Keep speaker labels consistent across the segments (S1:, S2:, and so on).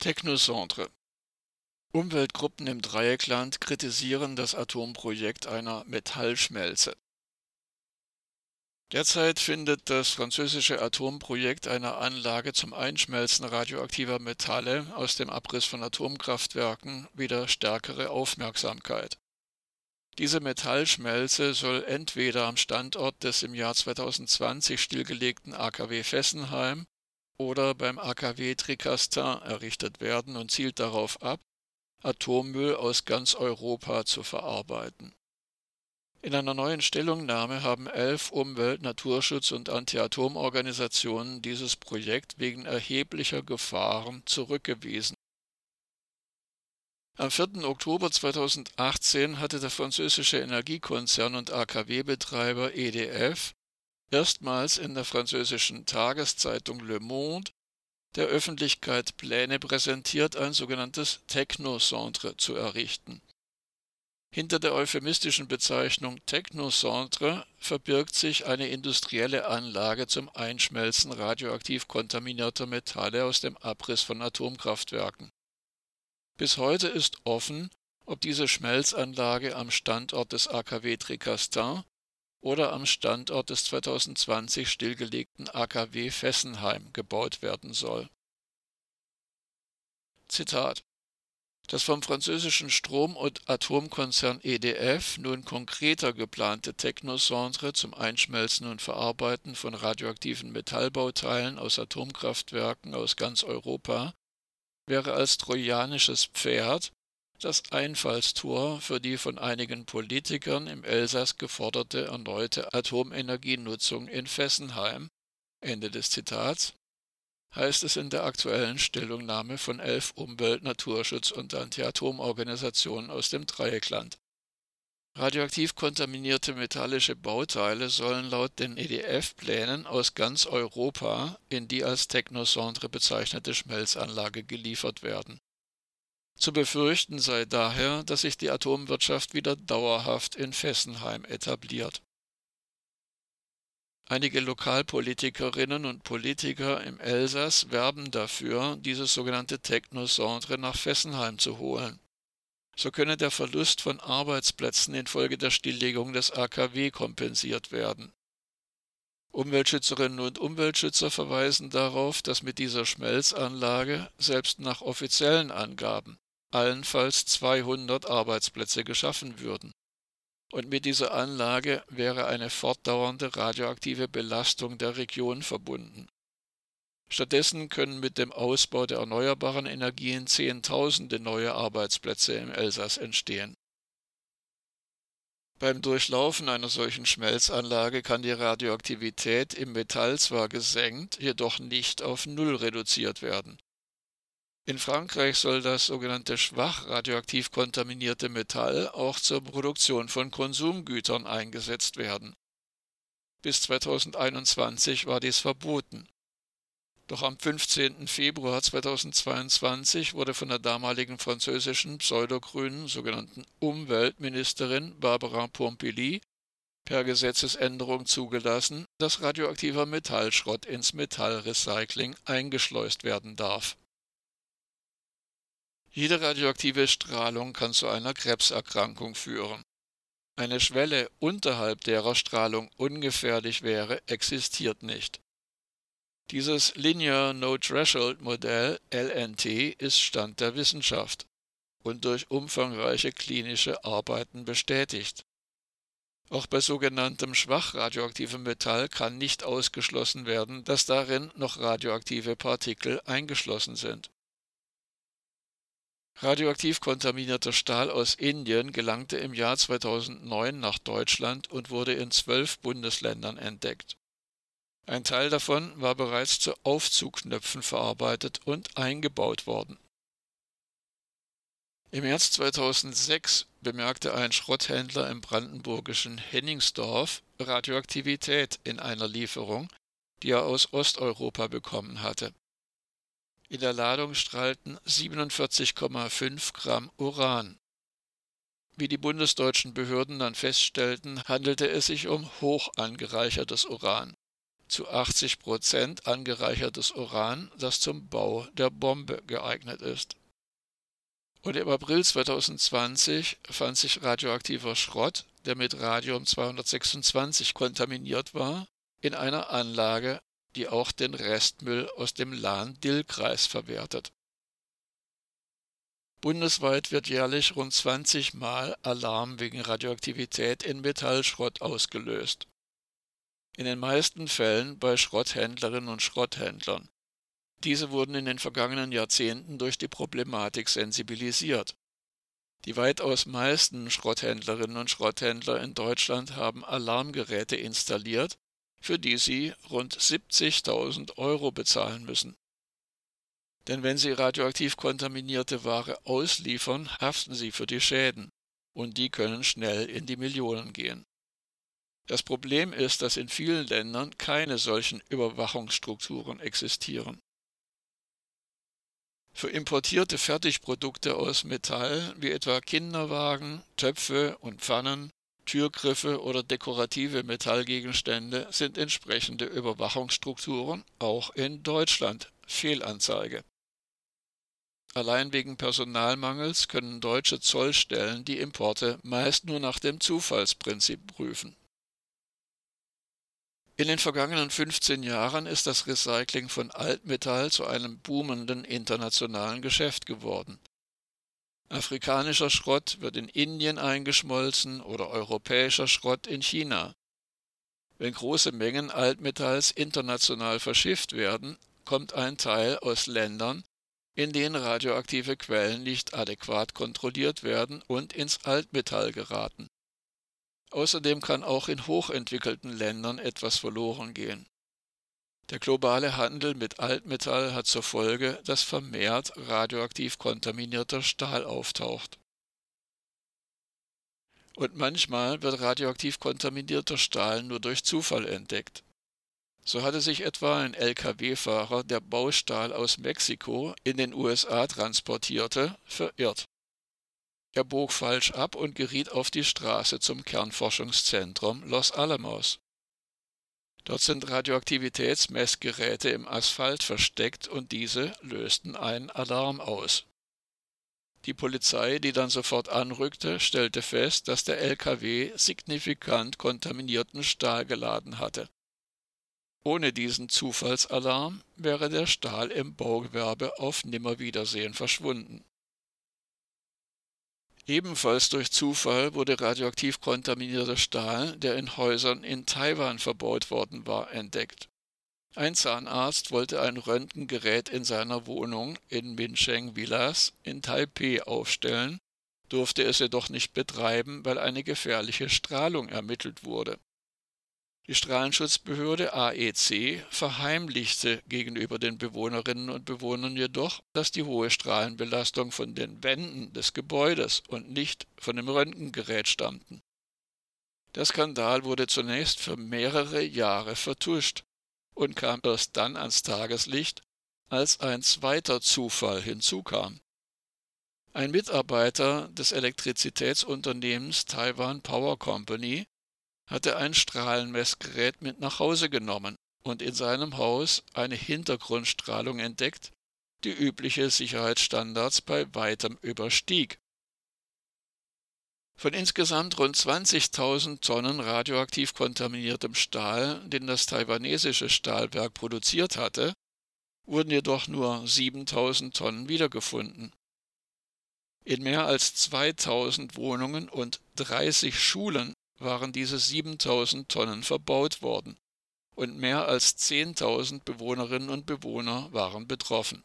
S1: Technocentre Umweltgruppen im Dreieckland kritisieren das Atomprojekt einer Metallschmelze. Derzeit findet das französische Atomprojekt einer Anlage zum Einschmelzen radioaktiver Metalle aus dem Abriss von Atomkraftwerken wieder stärkere Aufmerksamkeit. Diese Metallschmelze soll entweder am Standort des im Jahr 2020 stillgelegten AKW Fessenheim oder beim AKW Tricastin errichtet werden und zielt darauf ab, Atommüll aus ganz Europa zu verarbeiten. In einer neuen Stellungnahme haben elf Umwelt-, Naturschutz- und Anti-Atom-Organisationen dieses Projekt wegen erheblicher Gefahren zurückgewiesen. Am 4. Oktober 2018 hatte der französische Energiekonzern und AKW-Betreiber EDF erstmals in der französischen Tageszeitung Le Monde der Öffentlichkeit Pläne präsentiert, ein sogenanntes Technocentre zu errichten hinter der euphemistischen Bezeichnung Technocentre verbirgt sich eine industrielle Anlage zum Einschmelzen radioaktiv kontaminierter Metalle aus dem Abriss von Atomkraftwerken. Bis heute ist offen, ob diese Schmelzanlage am Standort des AKW Tricastin oder am Standort des 2020 stillgelegten AKW Fessenheim gebaut werden soll. Zitat das vom französischen Strom- und Atomkonzern EDF nun konkreter geplante Technocentre zum Einschmelzen und Verarbeiten von radioaktiven Metallbauteilen aus Atomkraftwerken aus ganz Europa wäre als trojanisches Pferd das Einfallstor für die von einigen Politikern im Elsass geforderte erneute Atomenergienutzung in Fessenheim. Ende des Zitats heißt es in der aktuellen Stellungnahme von elf Umwelt-, Naturschutz- und Anti-Atom-Organisationen aus dem Dreieckland. Radioaktiv kontaminierte metallische Bauteile sollen laut den EDF-Plänen aus ganz Europa in die als Technocentre bezeichnete Schmelzanlage geliefert werden. Zu befürchten sei daher, dass sich die Atomwirtschaft wieder dauerhaft in Fessenheim etabliert. Einige Lokalpolitikerinnen und Politiker im Elsass werben dafür, dieses sogenannte Technocentre nach Fessenheim zu holen. So könne der Verlust von Arbeitsplätzen infolge der Stilllegung des AKW kompensiert werden. Umweltschützerinnen und Umweltschützer verweisen darauf, dass mit dieser Schmelzanlage selbst nach offiziellen Angaben allenfalls 200 Arbeitsplätze geschaffen würden und mit dieser Anlage wäre eine fortdauernde radioaktive Belastung der Region verbunden. Stattdessen können mit dem Ausbau der erneuerbaren Energien Zehntausende neue Arbeitsplätze im Elsass entstehen. Beim Durchlaufen einer solchen Schmelzanlage kann die Radioaktivität im Metall zwar gesenkt, jedoch nicht auf Null reduziert werden in Frankreich soll das sogenannte schwach radioaktiv kontaminierte Metall auch zur Produktion von Konsumgütern eingesetzt werden. Bis 2021 war dies verboten. Doch am 15. Februar 2022 wurde von der damaligen französischen pseudogrünen sogenannten Umweltministerin Barbara Pompili per Gesetzesänderung zugelassen, dass radioaktiver Metallschrott ins Metallrecycling eingeschleust werden darf jede radioaktive Strahlung kann zu einer Krebserkrankung führen. Eine Schwelle unterhalb derer Strahlung ungefährlich wäre, existiert nicht. Dieses Linear No Threshold Modell LNT ist Stand der Wissenschaft und durch umfangreiche klinische Arbeiten bestätigt. Auch bei sogenanntem schwach radioaktivem Metall kann nicht ausgeschlossen werden, dass darin noch radioaktive Partikel eingeschlossen sind. Radioaktiv kontaminierter Stahl aus Indien gelangte im Jahr 2009 nach Deutschland und wurde in zwölf Bundesländern entdeckt. Ein Teil davon war bereits zu Aufzugknöpfen verarbeitet und eingebaut worden. Im März 2006 bemerkte ein Schrotthändler im brandenburgischen Henningsdorf Radioaktivität in einer Lieferung, die er aus Osteuropa bekommen hatte in der Ladung strahlten 47,5 Gramm Uran. Wie die bundesdeutschen Behörden dann feststellten, handelte es sich um hoch angereichertes Uran. zu 80 Prozent angereichertes Uran, das zum Bau der Bombe geeignet ist. Und im April 2020 fand sich radioaktiver Schrott, der mit Radium 226 kontaminiert war, in einer Anlage, die auch den Restmüll aus dem Lahn-Dill-Kreis verwertet. Bundesweit wird jährlich rund 20 Mal Alarm wegen Radioaktivität in Metallschrott ausgelöst. In den meisten Fällen bei Schrotthändlerinnen und Schrotthändlern. Diese wurden in den vergangenen Jahrzehnten durch die Problematik sensibilisiert. Die weitaus meisten Schrotthändlerinnen und Schrotthändler in Deutschland haben Alarmgeräte installiert, für die sie rund 70.000 Euro bezahlen müssen. Denn wenn sie radioaktiv kontaminierte Ware ausliefern, haften sie für die Schäden, und die können schnell in die Millionen gehen. Das Problem ist, dass in vielen Ländern keine solchen Überwachungsstrukturen existieren. Für importierte Fertigprodukte aus Metall wie etwa Kinderwagen, Töpfe und Pfannen, Türgriffe oder dekorative Metallgegenstände sind entsprechende Überwachungsstrukturen auch in Deutschland Fehlanzeige. Allein wegen Personalmangels können deutsche Zollstellen die Importe meist nur nach dem Zufallsprinzip prüfen. In den vergangenen 15 Jahren ist das Recycling von Altmetall zu einem boomenden internationalen Geschäft geworden. Afrikanischer Schrott wird in Indien eingeschmolzen oder europäischer Schrott in China. Wenn große Mengen Altmetalls international verschifft werden, kommt ein Teil aus Ländern, in denen radioaktive Quellen nicht adäquat kontrolliert werden und ins Altmetall geraten. Außerdem kann auch in hochentwickelten Ländern etwas verloren gehen. Der globale Handel mit Altmetall hat zur Folge, dass vermehrt radioaktiv kontaminierter Stahl auftaucht. Und manchmal wird radioaktiv kontaminierter Stahl nur durch Zufall entdeckt. So hatte sich etwa ein Lkw-Fahrer, der Baustahl aus Mexiko in den USA transportierte, verirrt. Er bog falsch ab und geriet auf die Straße zum Kernforschungszentrum Los Alamos. Dort sind Radioaktivitätsmessgeräte im Asphalt versteckt und diese lösten einen Alarm aus. Die Polizei, die dann sofort anrückte, stellte fest, dass der LKW signifikant kontaminierten Stahl geladen hatte. Ohne diesen Zufallsalarm wäre der Stahl im Baugewerbe auf Nimmerwiedersehen verschwunden. Ebenfalls durch Zufall wurde radioaktiv kontaminierter Stahl, der in Häusern in Taiwan verbaut worden war, entdeckt. Ein Zahnarzt wollte ein Röntgengerät in seiner Wohnung in Mincheng Villas in Taipeh aufstellen, durfte es jedoch nicht betreiben, weil eine gefährliche Strahlung ermittelt wurde. Die Strahlenschutzbehörde AEC verheimlichte gegenüber den Bewohnerinnen und Bewohnern jedoch, dass die hohe Strahlenbelastung von den Wänden des Gebäudes und nicht von dem Röntgengerät stammten. Der Skandal wurde zunächst für mehrere Jahre vertuscht und kam erst dann ans Tageslicht, als ein zweiter Zufall hinzukam. Ein Mitarbeiter des Elektrizitätsunternehmens Taiwan Power Company hatte ein Strahlenmessgerät mit nach Hause genommen und in seinem Haus eine Hintergrundstrahlung entdeckt, die übliche Sicherheitsstandards bei weitem überstieg. Von insgesamt rund 20.000 Tonnen radioaktiv kontaminiertem Stahl, den das taiwanesische Stahlwerk produziert hatte, wurden jedoch nur 7.000 Tonnen wiedergefunden. In mehr als 2000 Wohnungen und 30 Schulen waren diese 7000 Tonnen verbaut worden und mehr als 10.000 Bewohnerinnen und Bewohner waren betroffen.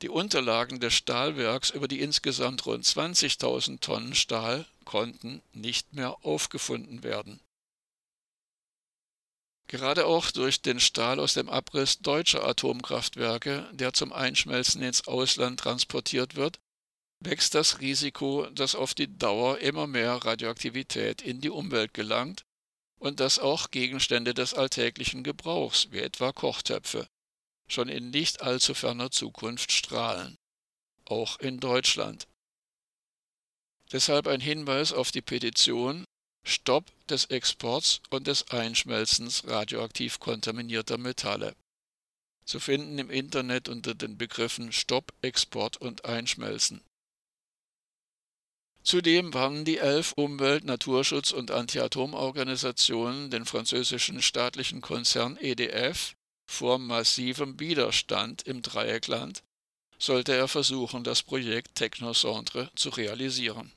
S1: Die Unterlagen des Stahlwerks über die insgesamt rund 20.000 Tonnen Stahl konnten nicht mehr aufgefunden werden. Gerade auch durch den Stahl aus dem Abriss deutscher Atomkraftwerke, der zum Einschmelzen ins Ausland transportiert wird, wächst das Risiko, dass auf die Dauer immer mehr Radioaktivität in die Umwelt gelangt und dass auch Gegenstände des alltäglichen Gebrauchs, wie etwa Kochtöpfe, schon in nicht allzu ferner Zukunft strahlen, auch in Deutschland. Deshalb ein Hinweis auf die Petition Stopp des Exports und des Einschmelzens radioaktiv kontaminierter Metalle. Zu finden im Internet unter den Begriffen Stopp, Export und Einschmelzen. Zudem warnen die elf Umwelt-, Naturschutz- und Anti-Atom-Organisationen den französischen staatlichen Konzern EDF vor massivem Widerstand im Dreieckland, sollte er versuchen, das Projekt Technocentre zu realisieren